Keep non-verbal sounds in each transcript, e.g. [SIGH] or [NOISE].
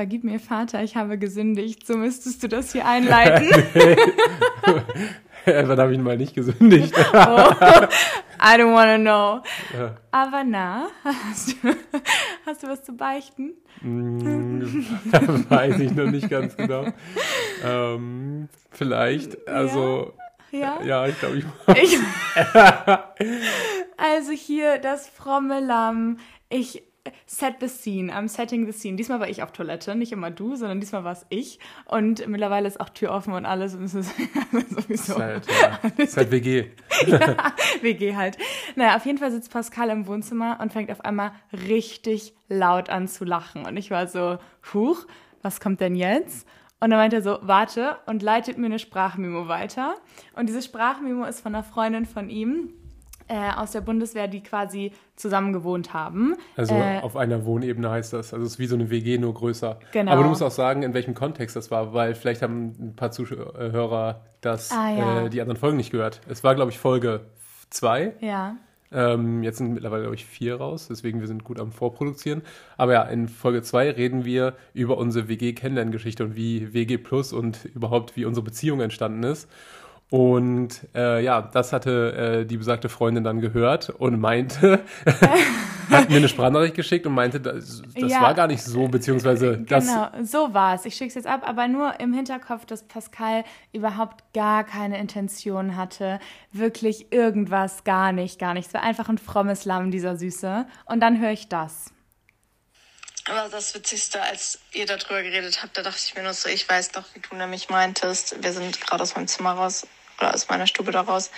vergib mir, Vater, ich habe gesündigt. So müsstest du das hier einleiten. [LAUGHS] Wann [LAUGHS] habe ich mal nicht gesündigt? [LAUGHS] oh, I don't wanna know. Ja. Aber na, hast du, hast du was zu beichten? Hm, weiß ich noch nicht ganz genau. Ähm, vielleicht, also. Ja? Ja, ich glaube, ich. Ich, also hier das fromme Lamm. Ich set the scene, I'm setting the scene. Diesmal war ich auf Toilette, nicht immer du, sondern diesmal war es ich. Und mittlerweile ist auch Tür offen und alles und es ist [LAUGHS] sowieso. Halt, ja. ist halt WG. ja, WG halt. Naja, auf jeden Fall sitzt Pascal im Wohnzimmer und fängt auf einmal richtig laut an zu lachen. Und ich war so, huch, was kommt denn jetzt? Und dann meint er so, warte und leitet mir eine Sprachmemo weiter. Und diese Sprachmemo ist von einer Freundin von ihm, äh, aus der Bundeswehr, die quasi zusammen gewohnt haben. Also äh, auf einer Wohnebene heißt das. Also es ist wie so eine WG, nur größer. Genau. Aber du musst auch sagen, in welchem Kontext das war, weil vielleicht haben ein paar Zuhörer das, Ah, ja. äh, die anderen Folgen nicht gehört. Es war, glaube ich, Folge zwei. Ja. Ähm, jetzt sind mittlerweile, glaube ich, vier raus, deswegen wir sind gut am Vorproduzieren. Aber ja, in Folge zwei reden wir über unsere WG-Kennenlerngeschichte und wie WG Plus und überhaupt wie unsere Beziehung entstanden ist. Und äh, ja, das hatte äh, die besagte Freundin dann gehört und meinte, [LAUGHS] hat mir eine Sprachnachricht geschickt und meinte, das, das Ja. war gar nicht so, beziehungsweise das. Genau, so war es. Ich schicke es jetzt ab, aber nur im Hinterkopf, dass Pascal überhaupt gar keine Intention hatte. Wirklich irgendwas, gar nicht, gar nicht. Es war einfach ein frommes Lamm, dieser Süße. Und dann höre ich das. Aber das Witzigste, als ihr darüber geredet habt, da dachte ich mir nur so, ich weiß doch, wie du nämlich meintest. Wir sind gerade aus meinem Zimmer raus oder aus meiner Stube da raus.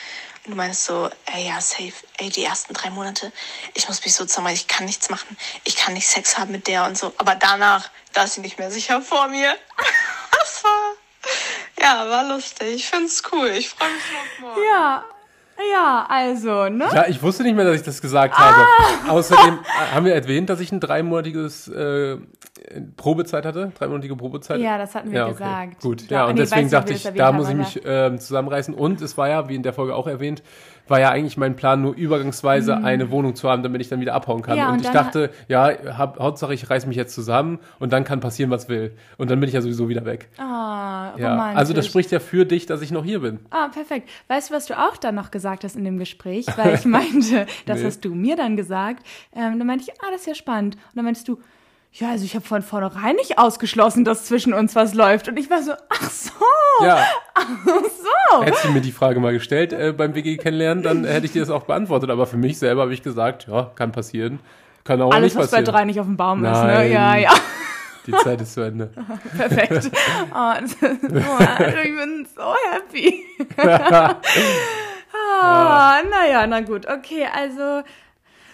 Und du meinst so, ey, ja, safe. Ey, die ersten drei Monate, ich muss mich so zusammen, ich kann nichts machen. Ich kann nicht Sex haben mit der und so. Aber danach, da ist sie nicht mehr sicher vor mir. [LAUGHS] Das war, ja, war lustig. Ich find's cool. Ich freue mich auf morgen. Ja, ja, also, ne? Ja, ich wusste nicht mehr, dass ich das gesagt habe. Außerdem äh, haben wir erwähnt, dass ich ein dreimonatiges äh, Probezeit hatte, dreimonatige Probezeit. Ja, das hatten wir Ja, okay. gesagt. Gut, Ja, und nee, deswegen dachte ich, da muss ich mich ähm, zusammenreißen. Und es war ja, wie in der Folge auch erwähnt, war ja eigentlich mein Plan, nur übergangsweise eine Wohnung zu haben, damit ich dann wieder abhauen kann. Mhm. Ja, und und ich dachte, ja, hab, Hauptsache ich reiß mich jetzt zusammen und dann kann passieren, was will. Und dann bin ich ja sowieso wieder weg. Ah, Ja, romantisch. also das spricht ja für dich, dass ich noch hier bin. Ah, perfekt. Weißt du, was du auch dann noch gesagt hast in dem Gespräch? Weil ich [LAUGHS] meinte, das Nee. hast du mir dann gesagt. Ähm, dann meinte ich, ah, das ist ja spannend. Und dann meintest du, ja, also ich habe von vornherein nicht ausgeschlossen, dass zwischen uns was läuft. Und ich war so, ach so, Ja, [LAUGHS] ach so. hättest du mir die Frage mal gestellt äh, beim WG kennenlernen, dann hätte ich dir das auch beantwortet. Aber für mich selber habe ich gesagt, ja, kann passieren. Kann auch Alles, nicht was bei passieren. drei nicht auf dem Baum ist, ne? Nein. Ja, ja, Die Zeit ist zu Ende. [LAUGHS] perfekt. [LAUGHS] Oh, ist, oh, ich bin so happy. Ah, naja, na gut. Okay, also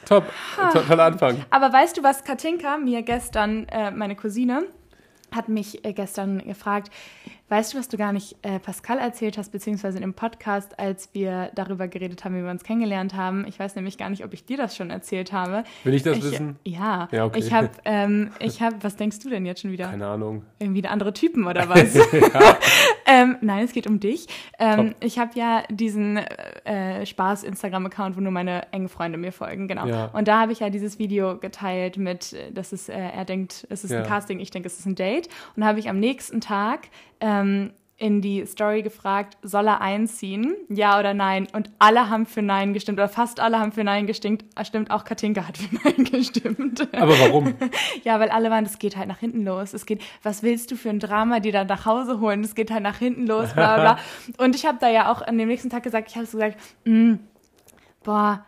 Top, to toller Anfang. Aber weißt du, was Katinka mir gestern, äh, meine Cousine, hat mich äh, gestern gefragt, weißt du, was du gar nicht äh, Pascal erzählt hast, beziehungsweise im Podcast, als wir darüber geredet haben, wie wir uns kennengelernt haben. Ich weiß nämlich gar nicht, ob ich dir das schon erzählt habe. Will ich das ich, wissen? Ja, Ja, okay. ich habe, ähm, [LAUGHS] ich habe, was denkst du denn jetzt schon wieder? Keine Ahnung. Irgendwie andere Typen oder [LAUGHS] was? [LAUGHS] ähm, nein, es geht um dich. Ähm, ich habe ja diesen äh, Spaß-Instagram-Account, wo nur meine engen Freunde mir folgen, genau. Ja. Und da habe ich ja dieses Video geteilt mit, äh, dass es, äh, er denkt, es ist Ja. ein Casting, ich denke, es ist ein Date. Und da habe ich am nächsten Tag ähm, in die Story gefragt, soll er einziehen? Ja oder nein? Und alle haben für Nein gestimmt, oder fast alle haben für Nein gestimmt. Stimmt, auch Katinka hat für [LAUGHS] Nein gestimmt. Aber warum? [LAUGHS] Ja, weil alle waren, es geht halt nach hinten los. Es geht, was willst du für ein Drama, die dann nach Hause holen? Es geht halt nach hinten los, bla bla. Und ich habe da ja auch an dem nächsten Tag gesagt, ich habe so gesagt, mm, boah,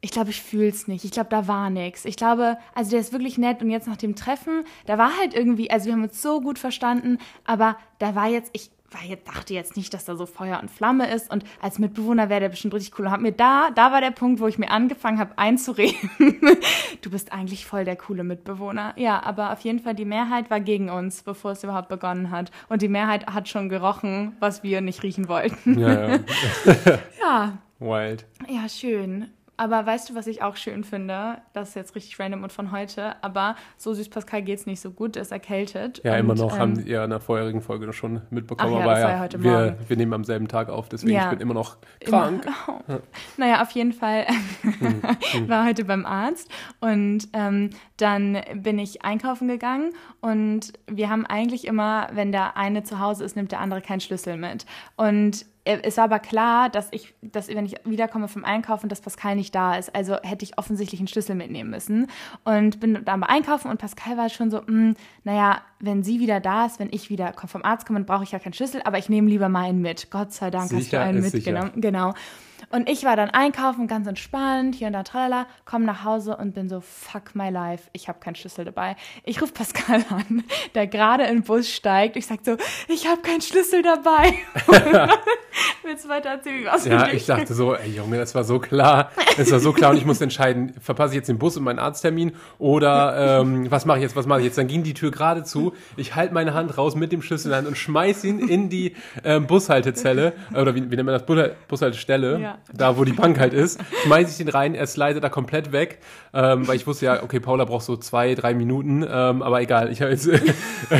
ich glaube, ich fühl's nicht. Ich glaube, da war nix. Ich glaube, also der ist wirklich nett und jetzt nach dem Treffen, da war halt irgendwie, also wir haben uns so gut verstanden, aber da war jetzt, ich war jetzt, dachte jetzt nicht, dass da so Feuer und Flamme ist und als Mitbewohner wäre der bestimmt richtig cool. Und hab mir da, da war der Punkt, wo ich mir angefangen habe einzureden. [LAUGHS] du bist eigentlich voll der coole Mitbewohner. Ja, aber auf jeden Fall die Mehrheit war gegen uns, bevor es überhaupt begonnen hat. Und die Mehrheit hat schon gerochen, was wir nicht riechen wollten. Ja, ja. [LAUGHS] Ja, Wild. ja, schön. Aber weißt du, was ich auch schön finde? Das ist jetzt richtig random und von heute, aber so süß Pascal geht es nicht so gut, er ist erkältet. Ja, und, immer noch, ähm, haben ihr in der vorherigen Folge schon mitbekommen, ja, aber ja, ja heute wir, Morgen. wir nehmen am selben Tag auf, deswegen Ja. ich bin immer noch krank. [LAUGHS] Immer. Naja, auf jeden Fall [LAUGHS] Hm, war heute beim Arzt und ähm, dann bin ich einkaufen gegangen und wir haben eigentlich immer, wenn der eine zu Hause ist, nimmt der andere keinen Schlüssel mit. Und es war aber klar, dass ich, dass wenn ich wiederkomme vom Einkaufen, dass Pascal nicht da ist. Also hätte ich offensichtlich einen Schlüssel mitnehmen müssen. Und bin dann beim Einkaufen und Pascal war schon so, "Mm, naja, wenn sie wieder da ist, wenn ich wieder vom Arzt komme, dann brauche ich ja keinen Schlüssel, aber ich nehme lieber mal einen mit. Gott sei Dank hast du Sicher einen ist sicher. mitgenommen. Genau. Und ich war dann einkaufen, ganz entspannt, hier und da, tralala, komm nach Hause und bin so, fuck my life, ich habe keinen Schlüssel dabei. Ich rufe Pascal an, der gerade in den Bus steigt. Ich sag so, ich habe keinen Schlüssel dabei. Willst du weiter erzählen, was Ja, ich dachte so, ey Junge, das war so klar. Das war so klar und ich musste entscheiden, verpasse ich jetzt den Bus und meinen Arzttermin oder ähm, was mache ich jetzt, was mache ich jetzt? Dann ging die Tür gerade zu, ich halte meine Hand raus mit dem Schlüssel in der Hand und schmeiß ihn in die ähm, Bushaltezelle oder wie, wie nennt man das, Bus- Bushaltestelle, Ja. Da wo die Bank halt ist, schmeiß ich den rein, er slidet da komplett weg, ähm, weil ich wusste ja, okay, Paula braucht so zwei, drei Minuten, ähm, aber egal, ich habe jetzt äh,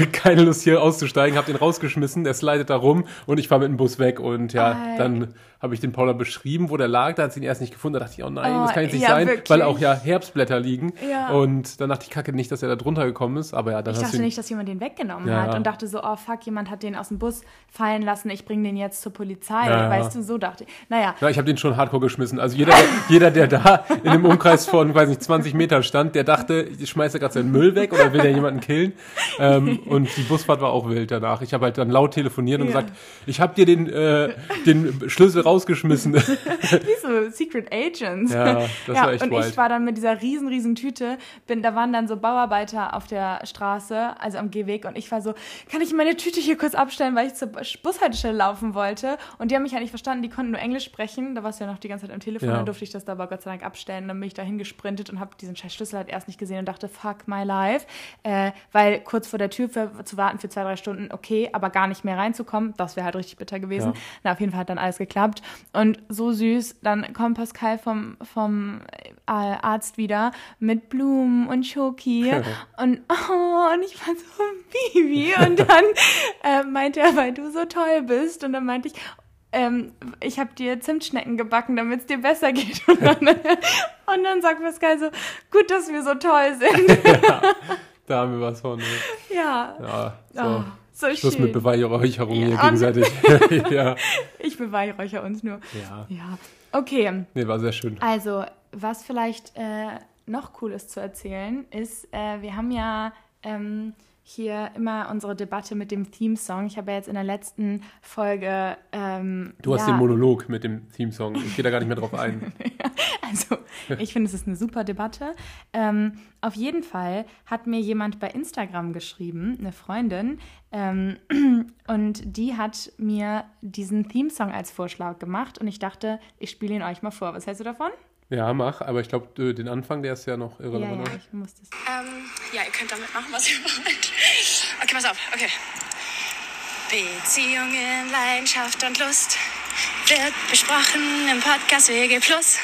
[LAUGHS] keine Lust hier auszusteigen, habe den rausgeschmissen, der slidet da rum und ich fahre mit dem Bus weg und ja, Ei. dann habe ich den Paula beschrieben, wo der lag, da hat sie ihn erst nicht gefunden, da dachte ich, oh nein, Oh, das kann jetzt nicht ja, sein, wirklich. weil auch ja Herbstblätter liegen Ja. und dann dachte ich, kacke nicht, dass er da drunter gekommen ist, aber ja, dann Ich dachte ihn, nicht, dass jemand den weggenommen Ja. hat und dachte so, oh fuck, jemand hat den aus dem Bus fallen lassen, ich bringe den jetzt zur Polizei. Weißt du, so dachte ich. Naja, Ja, ich habe den schon hardcore geschmissen. Also jeder, der, jeder, der da in dem Umkreis von, weiß nicht, 20 Metern stand, der dachte, ich schmeiße gerade seinen Müll weg oder will der jemanden killen. Ähm, und die Busfahrt war auch wild danach. Ich habe halt dann laut telefoniert und Ja. gesagt, ich habe dir den, äh, den Schlüssel rausgeschmissen. [LAUGHS] wie so Secret Agents. Ja, das war echt und wild. ich war dann mit dieser riesen, riesen Tüte, bin, da waren dann so Bauarbeiter auf der Straße, also am Gehweg und ich war so, kann ich meine Tüte hier kurz abstellen, weil ich zur Bushaltestelle laufen wollte und die haben mich ja nicht verstanden, die konnten nur Englisch sprechen, da warst du ja noch die ganze Zeit am Telefon, Ja. dann durfte ich das da aber Gott sei Dank abstellen, dann bin ich dahin gesprintet und habe diesen scheiß Schlüssel halt erst nicht gesehen und dachte, fuck my life, äh, weil kurz vor der Tür für, zu warten für zwei, drei Stunden, okay, aber gar nicht mehr reinzukommen, das wäre halt richtig bitter gewesen. Ja. Na, auf jeden Fall hat dann alles geklappt. Und so süß, dann kommt Pascal vom, vom äh, Arzt wieder mit Blumen und Schoki. [LAUGHS] und, oh, und ich war so, Bibi. Und dann äh, meinte er, weil du so toll bist. Und dann meinte ich, ähm, ich habe dir Zimtschnecken gebacken, damit es dir besser geht. [LAUGHS] Und dann, und dann sagt Pascal so, gut, dass wir so toll sind. [LAUGHS] da haben wir was von. Ne? ja, Ja, so. oh, so Schluss schön. mit Beweihräucherung hier Ja. gegenseitig. [LAUGHS] ja, ich beweihräucher uns nur. ja. Ja, okay. Nee, war sehr schön. Also, was vielleicht äh, noch cool ist zu erzählen, ist, äh, wir haben ja ähm, hier immer unsere Debatte mit dem Theme-Song. Ich habe ja jetzt in der letzten Folge. Ähm, Du hast ja, den Monolog mit dem Theme-Song. Ich gehe da gar nicht mehr drauf ein. [LAUGHS] Also, ich finde, es ist eine super Debatte. Ähm, auf jeden Fall hat mir jemand bei Instagram geschrieben, eine Freundin, ähm, [CLEARS THROAT] und die hat mir diesen Theme-Song als Vorschlag gemacht und ich dachte, ich spiele ihn euch mal vor. Was hältst du davon? Ja, mach, aber ich glaube, den Anfang, der ist ja noch Ja, irrelevant. ja, oder? ich muss das. Ähm, ja, ihr könnt damit machen, was ihr wollt. Okay, pass auf. Okay. Beziehungen, Leidenschaft und Lust wird besprochen im Podcast WG Plus.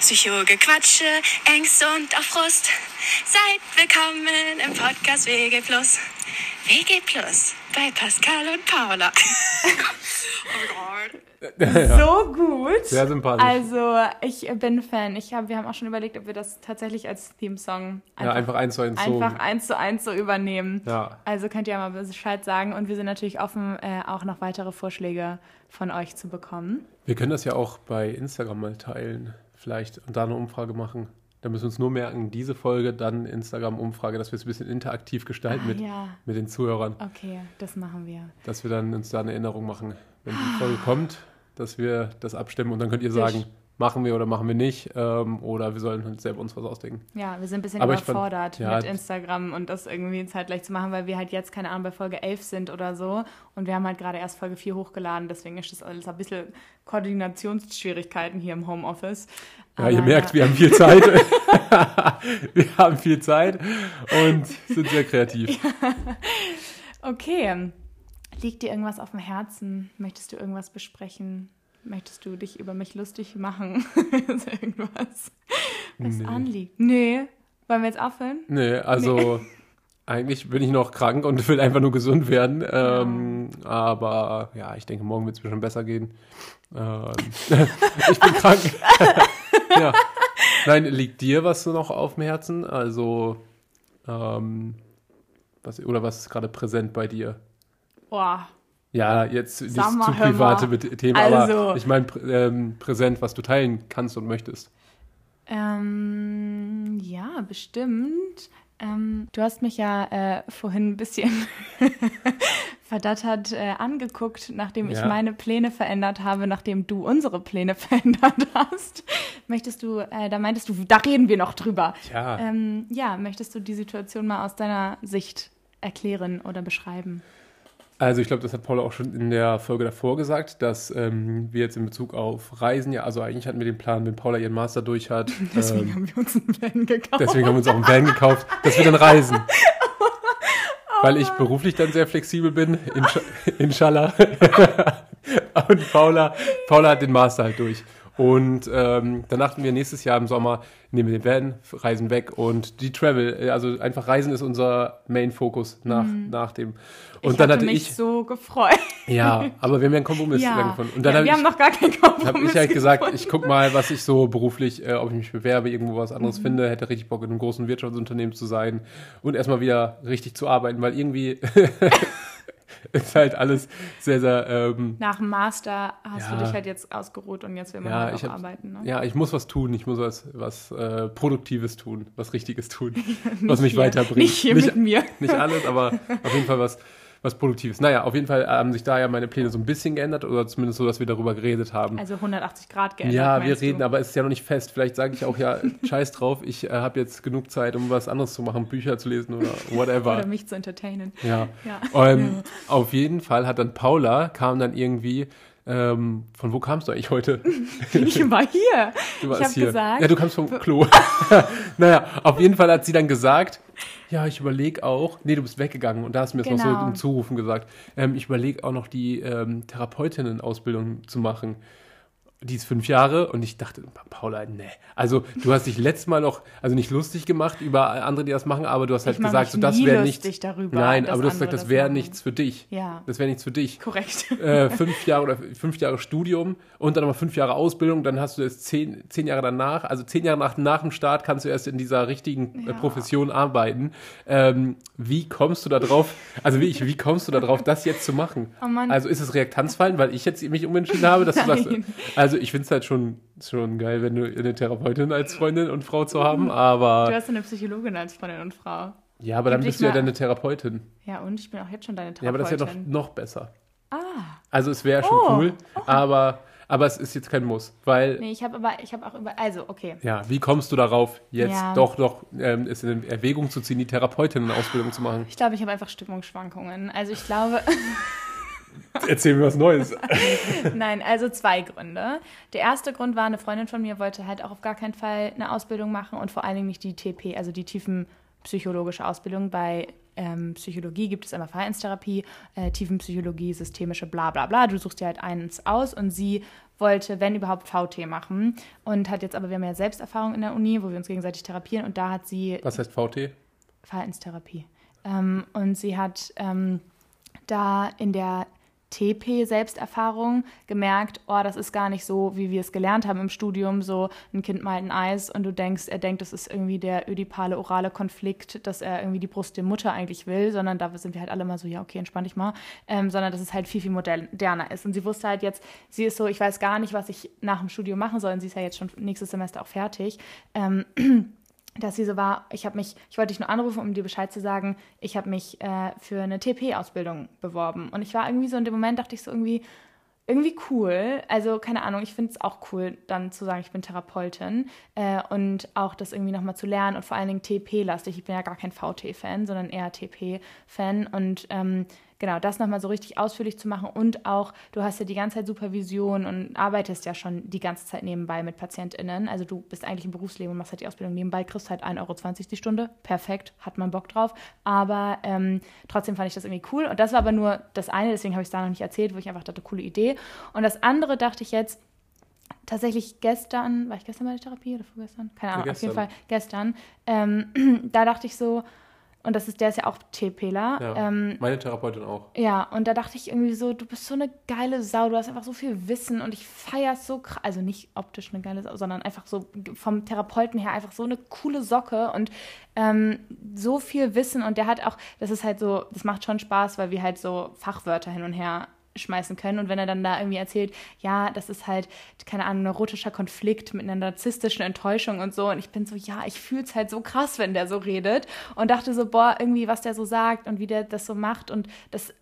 Psychogequatsche, Ängste und auch Frust. Seid willkommen im Podcast WG Plus. WG Plus bei Pascal und Paula. oh [LAUGHS] Gott. So gut. Sehr sympathisch. Also, ich bin Fan. Ich hab, wir haben auch schon überlegt, ob wir das tatsächlich als Theme-Song ja, einfach eins zu eins so. einfach eins zu eins so übernehmen. Ja. Also könnt ihr ja mal Bescheid sagen. Und wir sind natürlich offen, äh, auch noch weitere Vorschläge von euch zu bekommen. Wir können das ja auch bei Instagram mal teilen, vielleicht, und da eine Umfrage machen. Da müssen wir uns nur merken, diese Folge, dann Instagram-Umfrage, dass wir es ein bisschen interaktiv gestalten Ah, mit, ja. mit den Zuhörern. Okay, das machen wir. Dass wir dann uns da eine Erinnerung machen, wenn die Folge kommt, dass wir das abstimmen und dann könnt ihr sagen, machen wir oder machen wir nicht. Ähm, oder wir sollen halt selber uns was ausdenken. Ja, wir sind ein bisschen Aber ich fand- überfordert ja, mit Instagram und das irgendwie zeitgleich zu machen, weil wir halt jetzt, keine Ahnung, bei Folge 11 sind oder so. Und wir haben halt gerade erst Folge 4 hochgeladen. Deswegen ist das alles ein bisschen Koordinationsschwierigkeiten hier im Homeoffice. Ja, ihr merkt, wir haben viel [LAUGHS] Zeit. [LAUGHS] wir haben viel Zeit und sind sehr kreativ. [LAUGHS] Okay. Liegt dir irgendwas auf dem Herzen? Möchtest du irgendwas besprechen? Möchtest du dich über mich lustig machen? [LAUGHS] ist irgendwas, was Nee. anliegt? Nee. Wollen wir jetzt aufhören? Nee, also [LAUGHS] eigentlich bin ich noch krank und will einfach nur gesund werden. Ähm, Aber ja, ich denke, morgen wird es mir schon besser gehen. Ähm, [LAUGHS] ich bin krank. ja. Nein, liegt dir was noch auf dem Herzen? Also, ähm, was, oder was ist gerade präsent bei dir? Boah. Ja, jetzt nicht Sag mal, zu private Themen, Also. aber ich meine ähm, präsent, was du teilen kannst und möchtest. Ähm, ja, bestimmt. Ähm, du hast mich ja äh, vorhin ein bisschen [LAUGHS] verdattert äh, angeguckt, nachdem ich Ja. meine Pläne verändert habe, nachdem du unsere Pläne [LAUGHS] verändert hast. Möchtest du, äh, da meintest du, da reden wir noch drüber. Ja. Ähm, ja, möchtest du die Situation mal aus deiner Sicht erklären oder beschreiben? Also ich glaube, das hat Paula auch schon in der Folge davor gesagt, dass ähm, wir jetzt in Bezug auf Reisen, ja, also eigentlich hatten wir den Plan, wenn Paula ihren Master durch hat, [LAUGHS] Deswegen ähm, haben wir uns einen Van gekauft. deswegen haben wir uns auch einen Van gekauft, dass wir dann reisen. [LAUGHS] Weil ich beruflich dann sehr flexibel bin, [LAUGHS] inshallah. Und Paula, Paula hat den Master halt durch. Und ähm, dann dachten wir, nächstes Jahr im Sommer nehmen wir den Van, reisen weg und die Travel, äh, also einfach Reisen ist unser Main-Fokus nach, nach dem. Und ich dann hatte mich ich, so gefreut. ja, aber wir haben ja einen Kompromiss Ja, gefunden. Und dann ja habe wir ich, haben noch gar keinen Kompromiss hab ich halt gesagt, gefunden. ich guck mal, was ich so beruflich, äh, ob ich mich bewerbe, irgendwo was Mhm. anderes finde, hätte richtig Bock in einem großen Wirtschaftsunternehmen zu sein und erstmal wieder richtig zu arbeiten, weil irgendwie [LAUGHS] [LAUGHS] ist halt alles sehr, sehr, ähm, Nach dem Master hast Ja. du dich halt jetzt ausgeruht und jetzt will man Ja, halt auch hab- arbeiten. Ne? ja, ich muss was tun, ich muss was, was äh, Produktives tun, was Richtiges tun, [LAUGHS] was mich hier, weiterbringt. Nicht hier mit mir. nicht alles, aber auf jeden Fall was, [LAUGHS] was Produktives. Naja, auf jeden Fall haben sich da ja meine Pläne so ein bisschen geändert oder zumindest so, dass wir darüber geredet haben. Also 180 Grad geändert. Ja, wir reden, du? aber es ist ja noch nicht fest. Vielleicht sage ich auch, ja, [LAUGHS] scheiß drauf, ich äh, habe jetzt genug Zeit, um was anderes zu machen, Bücher zu lesen oder whatever. Oder mich zu entertainen. ja. Ja. Ähm, Auf jeden Fall hat dann Paula, kam dann irgendwie, ähm, von wo kamst du eigentlich heute? [LAUGHS] Ich war hier. Du ich warst habe hier. gesagt, ja, du kamst vom Klo. [LAUGHS] naja, auf jeden Fall hat sie dann gesagt, ja, ich überlege auch, nee, du bist weggegangen und da hast du mir das noch so Genau. im Zurufen gesagt, ähm, ich überlege auch noch die ähm, Therapeutinnen-Ausbildung zu machen. Die ist fünf Jahre und ich dachte, Paula, nee. Also du hast dich letztes Mal noch, also nicht lustig gemacht über andere, die das machen, aber du hast halt Ich gesagt, so, das wäre nichts. darüber, Nein, aber du hast gesagt, das das wäre nichts für dich. Ja. Das wäre nichts für dich korrekt. äh, [LAUGHS] fünf Jahre oder fünf Jahre Studium und dann nochmal fünf Jahre Ausbildung, dann hast du jetzt zehn, zehn Jahre danach, also zehn Jahre nach, nach dem Start kannst du erst in dieser richtigen äh, Ja. Profession arbeiten. Ähm, wie kommst du da drauf, also wie, ich, wie kommst du da drauf, das jetzt zu machen? Oh Mann. Also ist es Reaktanzfallen, weil ich jetzt mich umentschieden habe, dass du sagst, Nein. Also ich finde es halt schon, schon geil, wenn du eine Therapeutin als Freundin und Frau zu haben, Du aber hast eine Psychologin als Freundin und Frau. ja, aber dann Gib bist dich du ja deine Therapeutin. Ja, und ich bin auch jetzt schon deine Ja, aber das ist ja Therapeutin. noch, noch besser. Ah. Also es wäre schon Oh. cool, aber, aber es ist jetzt kein Muss, weil Nee, ich habe aber, ich habe auch über, also, okay. Ja, wie kommst du darauf, jetzt Ja. doch noch ähm, es in Erwägung zu ziehen, die Therapeutinnen-Ausbildung zu machen? Ich glaube, ich habe einfach Stimmungsschwankungen. Also ich glaube, [LAUGHS] Erzähl mir was Neues. [LAUGHS] nein, also zwei Gründe. Der erste Grund war, eine Freundin von mir wollte halt auch auf gar keinen Fall eine Ausbildung machen und vor allen Dingen nicht die TP, also die tiefenpsychologische Ausbildung. Bei ähm, Psychologie gibt es einmal Verhaltenstherapie, äh, Tiefenpsychologie, systemische bla bla bla. Du suchst dir halt eins aus und sie wollte, wenn überhaupt, VT machen und hat jetzt aber, wir haben ja Selbsterfahrung in der Uni, wo wir uns gegenseitig therapieren und da hat sie Was heißt VT? Verhaltenstherapie. Ähm, und sie hat ähm, da in der TP-Selbsterfahrung gemerkt, oh, das ist gar nicht so, wie wir es gelernt haben im Studium, so ein Kind malt ein Eis und du denkst, er denkt, das ist irgendwie der ödipale orale Konflikt, dass er irgendwie die Brust der Mutter eigentlich will, sondern da sind wir halt alle mal so, ja, okay, entspann dich mal, ähm, sondern dass es halt viel, viel moderner ist. Und sie wusste halt jetzt, sie ist so, ich weiß gar nicht, was ich nach dem Studium machen soll und sie ist ja jetzt schon nächstes Semester auch fertig. Ähm, [CLEARS THROAT] dass sie so war, ich habe mich, ich wollte dich nur anrufen, um dir Bescheid zu sagen, ich habe mich äh, für eine TP-Ausbildung beworben. Und ich war irgendwie so, in dem Moment dachte ich so irgendwie, irgendwie cool. Also, keine Ahnung, ich finde es auch cool, dann zu sagen, ich bin Therapeutin äh, und auch das irgendwie nochmal zu lernen und vor allen Dingen TP-lastig. Ich bin ja gar kein VT-Fan, sondern eher TP-Fan und ähm, genau, das nochmal so richtig ausführlich zu machen und auch, du hast ja die ganze Zeit Supervision und arbeitest ja schon die ganze Zeit nebenbei mit PatientInnen. Also du bist eigentlich im Berufsleben und machst halt die Ausbildung nebenbei, kriegst halt 1,20 Euro die Stunde. Perfekt, hat man Bock drauf. Aber ähm, trotzdem fand ich das irgendwie cool. Und das war aber nur das eine, deswegen habe ich es da noch nicht erzählt, wo ich einfach dachte, coole Idee. Und das andere dachte ich jetzt, tatsächlich gestern, war ich gestern bei der Therapie oder vorgestern? Keine Ahnung, ja, auf jeden Fall gestern. Ähm, [CLEARS THROAT] da dachte ich so, und das ist, der ist ja auch TPler. Ja, ähm, meine Therapeutin auch. Ja, und da dachte ich irgendwie so, du bist so eine geile Sau, du hast einfach so viel Wissen und ich feiere es so krass, also nicht optisch eine geile Sau, sondern einfach so vom Therapeuten her einfach so eine coole Socke und ähm, so viel Wissen und der hat auch, das ist halt so, das macht schon Spaß, weil wir halt so Fachwörter hin und her schmeißen können. Und wenn er dann da irgendwie erzählt, ja, das ist halt, keine Ahnung, ein neurotischer Konflikt mit einer narzisstischen Enttäuschung und so. Und ich bin so, ja, ich fühle es halt so krass, wenn der so redet. Und dachte so, boah, irgendwie, was der so sagt und wie der das so macht. Und das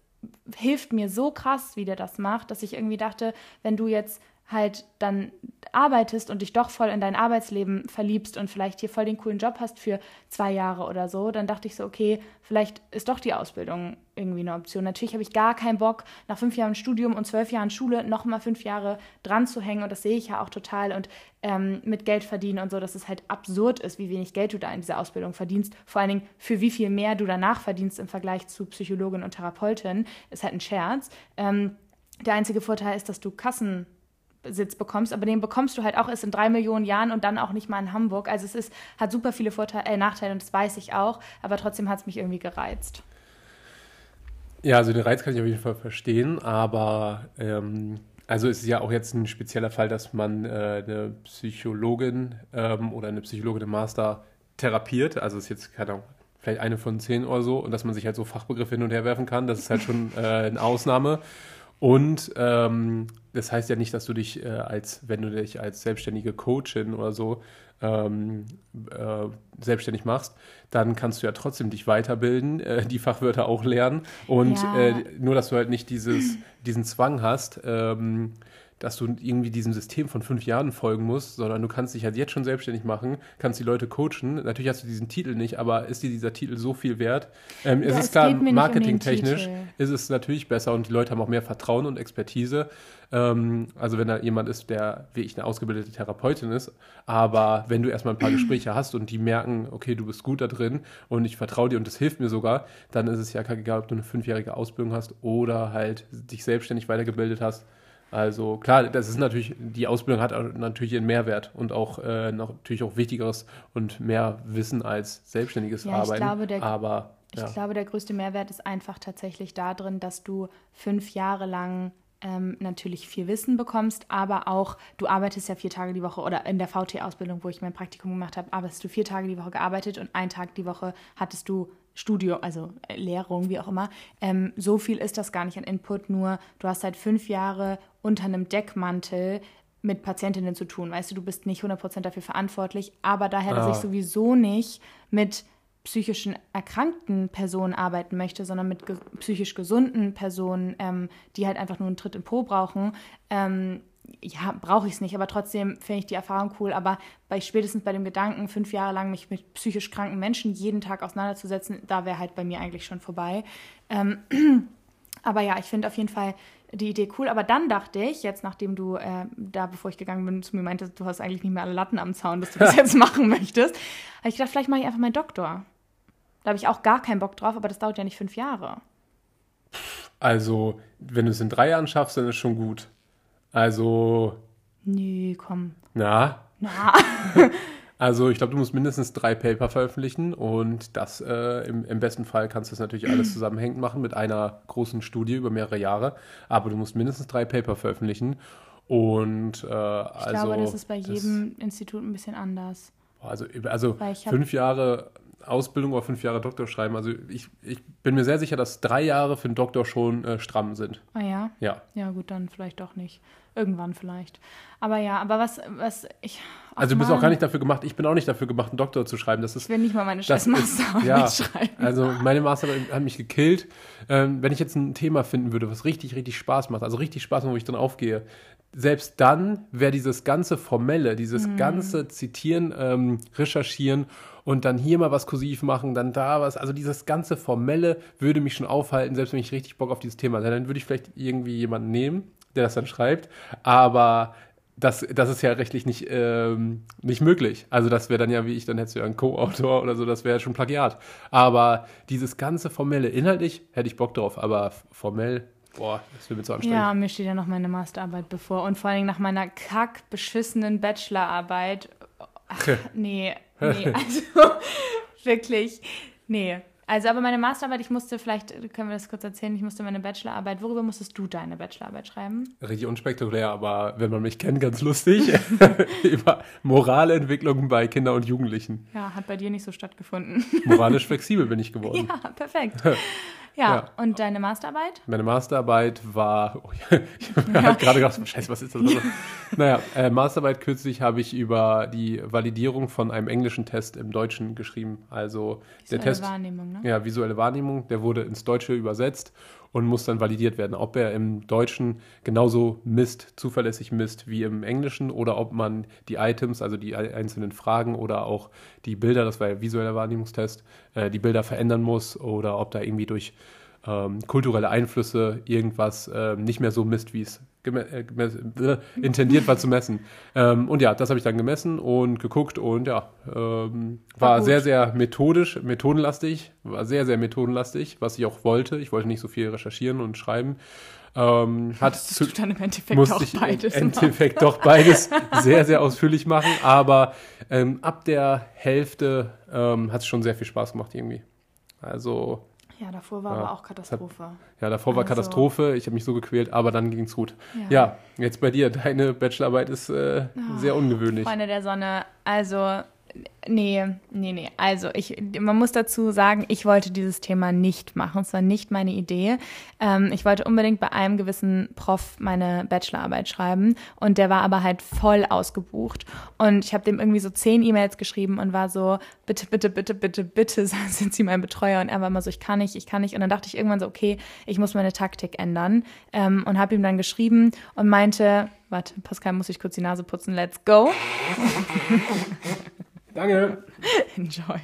hilft mir so krass, wie der das macht, dass ich irgendwie dachte, wenn du jetzt halt dann arbeitest und dich doch voll in dein Arbeitsleben verliebst und vielleicht hier voll den coolen Job hast für zwei Jahre oder so, dann dachte ich so, okay, vielleicht ist doch die Ausbildung irgendwie eine Option. Natürlich habe ich gar keinen Bock, nach fünf Jahren Studium und zwölf Jahren Schule nochmal fünf Jahre dran zu hängen und das sehe ich ja auch total und ähm, mit Geld verdienen und so, dass es halt absurd ist, wie wenig Geld du da in dieser Ausbildung verdienst. Vor allen Dingen, für wie viel mehr du danach verdienst im Vergleich zu Psychologin und Therapeutin, ist halt ein Scherz. Ähm, der einzige Vorteil ist, dass du Kassen Sitz bekommst, aber den bekommst du halt auch erst in drei Millionen Jahren und dann auch nicht mal in Hamburg. Also es ist, hat super viele Vorteile, äh, Nachteile und das weiß ich auch, aber trotzdem hat es mich irgendwie gereizt. Ja, also den Reiz kann ich auf jeden Fall verstehen, aber ähm, also es ist ja auch jetzt ein spezieller Fall, dass man äh, eine Psychologin ähm, oder eine Psychologin im Master therapiert. Also es ist jetzt, keine Ahnung, vielleicht eine von zehn oder so und dass man sich halt so Fachbegriffe hin und her werfen kann, das ist halt schon äh, eine Ausnahme. Und ähm, das heißt ja nicht, dass du dich äh, als, wenn du dich als selbstständige Coachin oder so ähm, äh, selbstständig machst, dann kannst du ja trotzdem dich weiterbilden, äh, die Fachwörter auch lernen und ja. Äh, nur, dass du halt nicht dieses, diesen Zwang hast, ähm, dass du irgendwie diesem System von fünf Jahren folgen musst, sondern du kannst dich halt jetzt schon selbstständig machen, kannst die Leute coachen. Natürlich hast du diesen Titel nicht, aber ist dir dieser Titel so viel wert? Ähm, ja, es ist klar, marketingtechnisch um ist es natürlich besser und die Leute haben auch mehr Vertrauen und Expertise. Ähm, also wenn da jemand ist, der wie ich eine ausgebildete Therapeutin ist, aber wenn du erstmal ein paar Gespräche hast und die merken, okay, du bist gut da drin und ich vertraue dir und das hilft mir sogar, dann ist es ja egal, ob du eine fünfjährige Ausbildung hast oder halt dich selbstständig weitergebildet hast also klar, das ist natürlich, die Ausbildung hat natürlich einen Mehrwert und auch äh, natürlich auch wichtigeres und mehr Wissen als selbstständiges ja, Arbeiten. Ich glaube, der, Aber ja. ich glaube, der größte Mehrwert ist einfach tatsächlich darin, dass du fünf Jahre lang ähm, natürlich viel Wissen bekommst, aber auch, du arbeitest ja vier Tage die Woche oder in der VT-Ausbildung, wo ich mein Praktikum gemacht habe, arbeitest du vier Tage die Woche gearbeitet und einen Tag die Woche hattest du Studio, also Lehrung, wie auch immer. Ähm, so viel ist das gar nicht an Input, nur du hast halt fünf Jahre unter einem Deckmantel mit Patientinnen zu tun. Weißt du, du bist nicht 100% dafür verantwortlich, aber daher, dass ich sowieso nicht mit psychischen erkrankten Personen arbeiten möchte, sondern mit ge psychisch gesunden Personen, ähm, die halt einfach nur einen Tritt in Po brauchen, ähm, ja, brauche ich es nicht, aber trotzdem finde ich die Erfahrung cool. Aber bei spätestens bei dem Gedanken, fünf Jahre lang mich mit psychisch kranken Menschen jeden Tag auseinanderzusetzen, da wäre halt bei mir eigentlich schon vorbei. Ähm, [CLEARS THROAT] aber ja, ich finde auf jeden Fall die Idee cool. Aber dann dachte ich, jetzt nachdem du äh, da, bevor ich gegangen bin, zu mir meintest, du hast eigentlich nicht mehr alle Latten am Zaun, dass du das [LAUGHS] jetzt machen möchtest, habe ich gedacht, vielleicht mache ich einfach meinen Doktor. Da habe ich auch gar keinen Bock drauf, aber das dauert ja nicht fünf Jahre. Also, wenn du es in drei Jahren schaffst, dann ist schon gut. Also. Nee, komm. Na? Na. [LAUGHS] also, ich glaube, du musst mindestens drei Paper veröffentlichen und das äh, im, im, besten Fall kannst du das natürlich alles zusammenhängend machen mit einer großen Studie über mehrere Jahre. Aber du musst mindestens drei Paper veröffentlichen. Und äh, also. Ich glaube, das ist bei jedem Institut ein bisschen anders. Also, also fünf Jahre Ausbildung oder fünf Jahre Doktor schreiben. Also ich, ich bin mir sehr sicher, dass drei Jahre für einen Doktor schon äh, stramm sind. Ah ja? Ja. Ja, gut, dann vielleicht doch nicht. Irgendwann vielleicht. Aber ja, aber was, was ich. Also du bist Mann, auch gar nicht dafür gemacht, ich bin auch nicht dafür gemacht, einen Doktor zu schreiben. Das ist Ich will nicht mal meine scheiß Masterarbeit [LAUGHS] ja, schreiben. also meine Masterarbeit hat mich gekillt. Ähm, wenn ich jetzt ein Thema finden würde, was richtig, richtig Spaß macht, also richtig Spaß macht, wo ich drin aufgehe, selbst dann wäre dieses ganze Formelle, dieses Mhm. ganze Zitieren, ähm, Recherchieren und dann hier mal was kursiv machen, dann da was, also dieses ganze Formelle würde mich schon aufhalten, selbst wenn ich richtig Bock auf dieses Thema hätte. Dann würde ich vielleicht irgendwie jemanden nehmen, der das dann schreibt, aber das, das ist ja rechtlich nicht, ähm, nicht möglich. Also das wäre dann ja, wie ich, dann hättest du ja einen Co-Autor oder so, das wäre ja schon Plagiat. Aber dieses ganze formelle, inhaltlich hätte ich Bock drauf, aber formell, boah, das wird mir zu anstrengend. Ja, mir steht ja noch meine Masterarbeit bevor. Und vor allem nach meiner kack beschissenen Bachelorarbeit. Ach, nee, [LAUGHS] nee, also [LAUGHS] wirklich, nee. Also, aber meine Masterarbeit, ich musste vielleicht, können wir das kurz erzählen, ich musste meine Bachelorarbeit, worüber musstest du deine Bachelorarbeit schreiben? Richtig unspektakulär, aber wenn man mich kennt, ganz lustig. [LAUGHS] Über Moralentwicklung bei Kindern und Jugendlichen. Ja, hat bei dir nicht so stattgefunden. Moralisch flexibel bin ich geworden. [LAUGHS] ja, perfekt. [LAUGHS] Ja. Ja, und deine Masterarbeit? Meine Masterarbeit war, oh, [LAUGHS] ich habe gerade gedacht, scheiße, was ist das? [LAUGHS] naja, äh, Masterarbeit kürzlich habe ich über die Validierung von einem englischen Test im Deutschen geschrieben. Also der Visuelle Test, Wahrnehmung, ne? ja, visuelle Wahrnehmung, der wurde ins Deutsche übersetzt und muss dann validiert werden, ob er im Deutschen genauso misst, zuverlässig misst wie im Englischen oder ob man die Items, also die ei- einzelnen Fragen oder auch die Bilder, das war ja visueller Wahrnehmungstest, äh, die Bilder verändern muss oder ob da irgendwie durch ähm, kulturelle Einflüsse irgendwas ähm, nicht mehr so misst, wie es äh, äh, intendiert war zu messen. Ähm, und ja, das habe ich dann gemessen und geguckt und ja, ähm, War war sehr, sehr methodisch, methodenlastig, war sehr, sehr methodenlastig, was ich auch wollte. Ich wollte nicht so viel recherchieren und schreiben. Ähm, hat zu, tut dann im Endeffekt musste ich beides. im machen. Endeffekt [LAUGHS] doch beides sehr, sehr ausführlich machen. Aber ähm, ab der Hälfte ähm, hat es schon sehr viel Spaß gemacht irgendwie. Also Ja, davor war Ja, aber auch Katastrophe. ja, davor war Also- Katastrophe. Ich habe mich so gequält, aber dann ging es gut. Ja. jetzt bei dir. Deine Bachelorarbeit ist äh, sehr ungewöhnlich. Freunde der Sonne, also nee, nee, nee. Also ich, man muss dazu sagen, ich wollte dieses Thema nicht machen. Es war nicht meine Idee. Ähm, ich wollte unbedingt bei einem gewissen Prof meine Bachelorarbeit schreiben und der war aber halt voll ausgebucht. Und ich habe dem irgendwie so zehn E-Mails geschrieben und war so, bitte, bitte, bitte, bitte, bitte [LAUGHS] sind Sie mein Betreuer. Und er war immer so, ich kann nicht, ich kann nicht. Und dann dachte ich irgendwann so, okay, ich muss meine Taktik ändern ähm, und habe ihm dann geschrieben und meinte, warte, Pascal muss ich kurz die Nase putzen, let's go. [LAUGHS] Danke. [LAUGHS] Enjoy.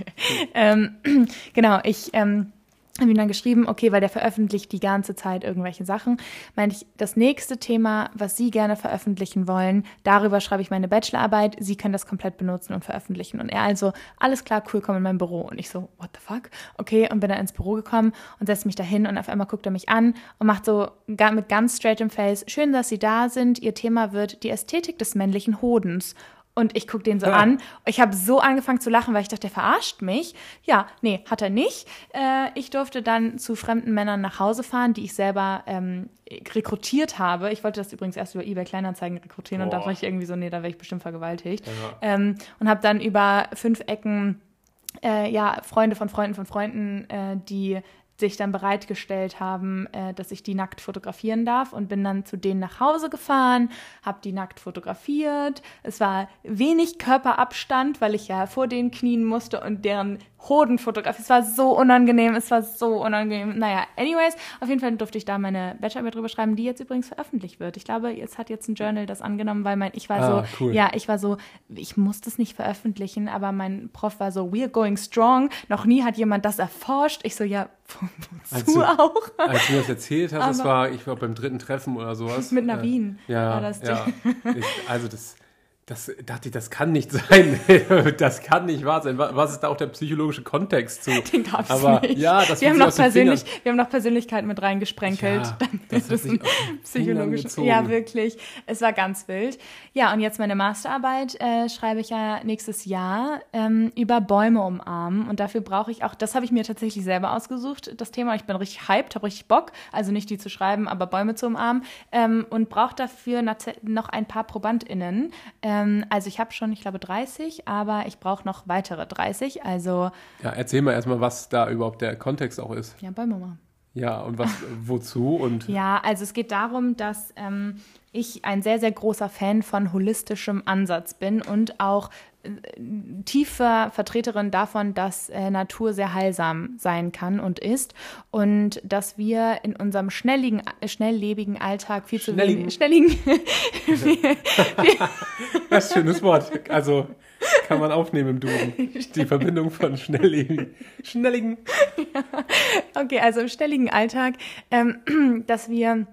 Ähm, [CLEARS THROAT] genau, ich ähm, habe ihm dann geschrieben, okay, weil der veröffentlicht die ganze Zeit irgendwelche Sachen. Meinte ich, das nächste Thema, was Sie gerne veröffentlichen wollen, darüber schreibe ich meine Bachelorarbeit. Sie können das komplett benutzen und veröffentlichen. Und er also, alles klar, cool, komm in mein Büro. Und ich so, what the fuck? Okay, und bin dann ins Büro gekommen und setze mich da hin und auf einmal guckt er mich an und macht so mit ganz straightem Face, schön, dass Sie da sind. Ihr Thema wird die Ästhetik des männlichen Hodens. Und ich gucke den so Ha. an. Ich habe so angefangen zu lachen, weil ich dachte, der verarscht mich. Ja, nee, hat er nicht. Äh, ich durfte dann zu fremden Männern nach Hause fahren, die ich selber ähm, rekrutiert habe. Ich wollte das übrigens erst über eBay Kleinanzeigen rekrutieren und da Boah. war ich irgendwie so, nee, da wäre ich bestimmt vergewaltigt. Ähm, und habe dann über fünf Ecken äh, ja, Freunde von Freunden von Freunden, äh, die sich dann bereitgestellt haben, äh, dass ich die nackt fotografieren darf und bin dann zu denen nach Hause gefahren, habe die nackt fotografiert. Es war wenig Körperabstand, weil ich ja vor denen knien musste und deren Hoden fotografiert. Es war so unangenehm, es war so unangenehm. Naja, anyways, auf jeden Fall durfte ich da meine Bachelorarbeit drüber schreiben, die jetzt übrigens veröffentlicht wird. Ich glaube, jetzt hat jetzt ein Journal das angenommen, weil mein, ich war Ah, so, cool. ja, ich war so, ich muss das nicht veröffentlichen, aber mein Prof war so, we're going strong. Noch nie hat jemand das erforscht. Ich so, ja, wozu Also- auch? Als du das erzählt hast, das war, ich war beim dritten Treffen oder sowas. Mit Navin Äh, ja, war das ja. Ich, also das, das dachte ich, das kann nicht [LAUGHS] sein. das kann nicht wahr sein. Was ist da auch der psychologische Kontext zu? Den gab's Aber nicht. ja, das wir haben, noch persönlich, wir haben noch Persönlichkeit mit reingesprenkelt. Ja, das sich ein psychologisch. Ja, wirklich. Es war ganz wild. Ja, und jetzt meine Masterarbeit äh, schreibe ich ja nächstes Jahr ähm, über Bäume umarmen. Und dafür brauche ich auch, das habe ich mir tatsächlich selber ausgesucht, das Thema. Ich bin richtig hyped, habe richtig Bock, also nicht die zu schreiben, aber Bäume zu umarmen. Ähm, und brauche dafür noch ein paar ProbandInnen. Ähm, also ich habe schon, ich glaube, 30, aber ich brauche noch weitere 30. Also Ja, erzähl mal erstmal, was da überhaupt der Kontext auch ist. ja, Bäume umarmen. Ja, und was, [LAUGHS] wozu? Und Ja, also es geht darum, dass ähm, ich ein sehr, sehr großer Fan von holistischem Ansatz bin und auch tiefer Vertreterin davon, dass äh, Natur sehr heilsam sein kann und ist und dass wir in unserem schnelligen, äh, schnelllebigen Alltag viel zu Schnelligen. wenig, schnelligen, [LAUGHS] das ist ein schönes Wort. Also kann man aufnehmen im Duden. Die Verbindung von schnelllebig, schnelligen. Okay, also im schnelligen Alltag, ähm, dass wir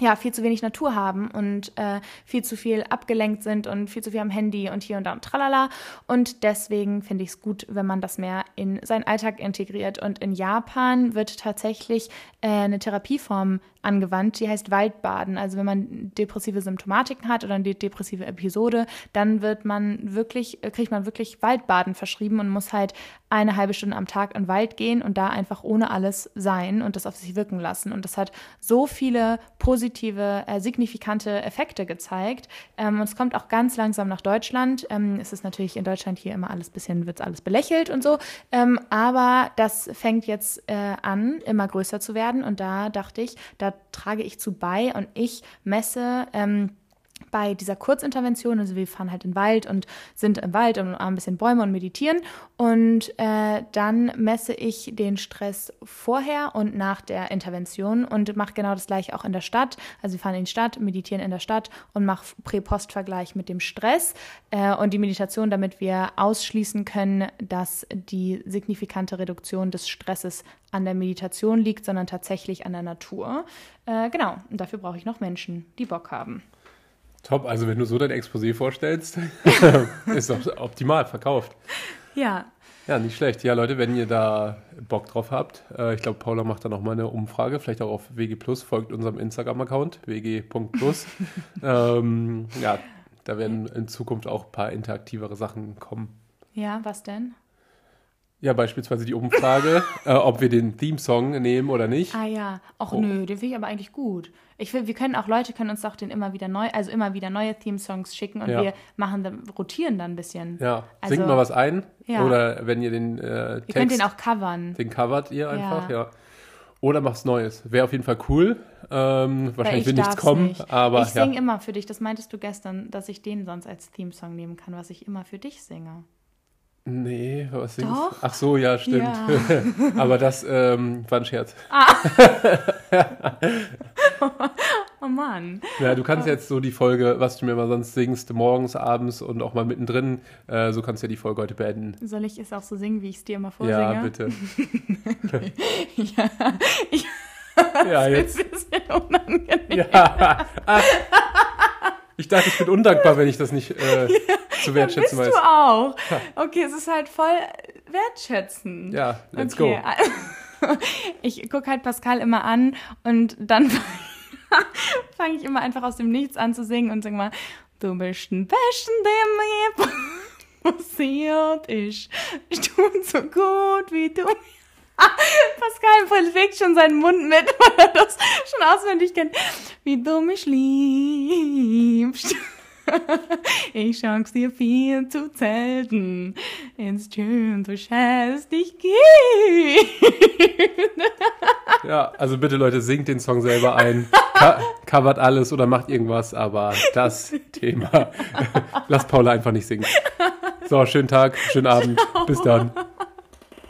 ja viel zu wenig Natur haben und äh, viel zu viel abgelenkt sind und viel zu viel am Handy und hier und da und tralala. Und deswegen finde ich es gut, wenn man das mehr in seinen Alltag integriert. Und in Japan wird tatsächlich äh, eine Therapieform angewandt, die heißt Waldbaden. Also wenn man depressive Symptomatiken hat oder eine depressive Episode, dann wird man wirklich, äh, kriegt man wirklich Waldbaden verschrieben und muss halt eine halbe Stunde am Tag in den Wald gehen und da einfach ohne alles sein und das auf sich wirken lassen. Und das hat so viele positive, äh, signifikante Effekte gezeigt. Ähm, und es kommt auch ganz langsam nach Deutschland. Ähm, es ist natürlich in Deutschland hier immer alles bisschen, wird alles belächelt und so. Ähm, aber das fängt jetzt äh, an, immer größer zu werden. Und da dachte ich, da trage ich zu bei und ich messe ähm, bei dieser Kurzintervention, also wir fahren halt in den Wald und sind im Wald und ein bisschen Bäume und meditieren und äh, dann messe ich den Stress vorher und nach der Intervention und mache genau das gleiche auch in der Stadt. Also wir fahren in die Stadt, meditieren in der Stadt und mache Prä-Post-Vergleich mit dem Stress äh, und die Meditation, damit wir ausschließen können, dass die signifikante Reduktion des Stresses an der Meditation liegt, sondern tatsächlich an der Natur. Äh, genau, und dafür brauche ich noch Menschen, die Bock haben. Top, also wenn du so dein Exposé vorstellst, [LAUGHS] ist doch optimal verkauft. Ja, Ja, nicht schlecht. Ja, Leute, wenn ihr da Bock drauf habt, äh, ich glaube, Paula macht da nochmal eine Umfrage, vielleicht auch auf WG Plus, folgt unserem Instagram-Account, wg.plus. [LAUGHS] ähm, ja, da werden in Zukunft auch ein paar interaktivere Sachen kommen. ja, was denn? Ja, beispielsweise die Umfrage, [LAUGHS] äh, ob wir den Theme-Song nehmen oder nicht. Ah ja, ach Oh. nö, den finde ich aber eigentlich gut. Ich will, wir können auch Leute können uns doch den immer wieder neu, also immer wieder neue Theme-Songs schicken und Ja. wir machen dann, rotieren dann ein bisschen. Ja, Also- singt mal was ein. Ja. Oder wenn ihr den äh, Ihr könnt Text, den auch covern. den covert ihr einfach, Ja. ja. Oder macht's Neues. Wäre auf jeden Fall cool. Ähm, wahrscheinlich ich wird nichts kommen, nicht. aber ich singe immer für dich. Das meintest du gestern, dass ich den sonst als Theme-Song nehmen kann, was ich immer für dich singe. Nee, was singst Doch. du? Ach so, ja, stimmt. Ja. [LAUGHS] aber das ähm, war ein Scherz. [LAUGHS] Oh Mann. Ja, du kannst jetzt so die Folge, was du mir mal sonst singst, morgens, abends und auch mal mittendrin, äh, so kannst du ja die Folge heute beenden. Soll ich es auch so singen, wie ich es dir immer vorsinge? Ja, bitte. [LAUGHS] ja. Ich, Ja, das jetzt. ist ein bisschen unangenehm. Ja. Ah. Ich dachte, ich bin undankbar, wenn ich das nicht äh, [LAUGHS] zu Bist wertschätzen weiß. du auch. Okay, es ist halt voll wertschätzen. Ja, let's okay. go. [LAUGHS] Ich gucke halt Pascal immer an und dann [LAUGHS] fange ich immer einfach aus dem Nichts an zu singen und sing mal, du bist ein Besten, der mir passiert ist. Ich tue so gut wie du. Pascal bewegt schon seinen Mund mit, weil er das schon auswendig kennt. Wie du mich liebst. [LAUGHS] Ich schank's dir viel zu selten. Ist schön, du schätzt dich gibt. Ja, also bitte Leute, singt den Song selber ein, co covert alles oder macht irgendwas, aber das Thema, [LAUGHS] lasst Paula einfach nicht singen. So, schönen Tag, schönen Abend, bis dann.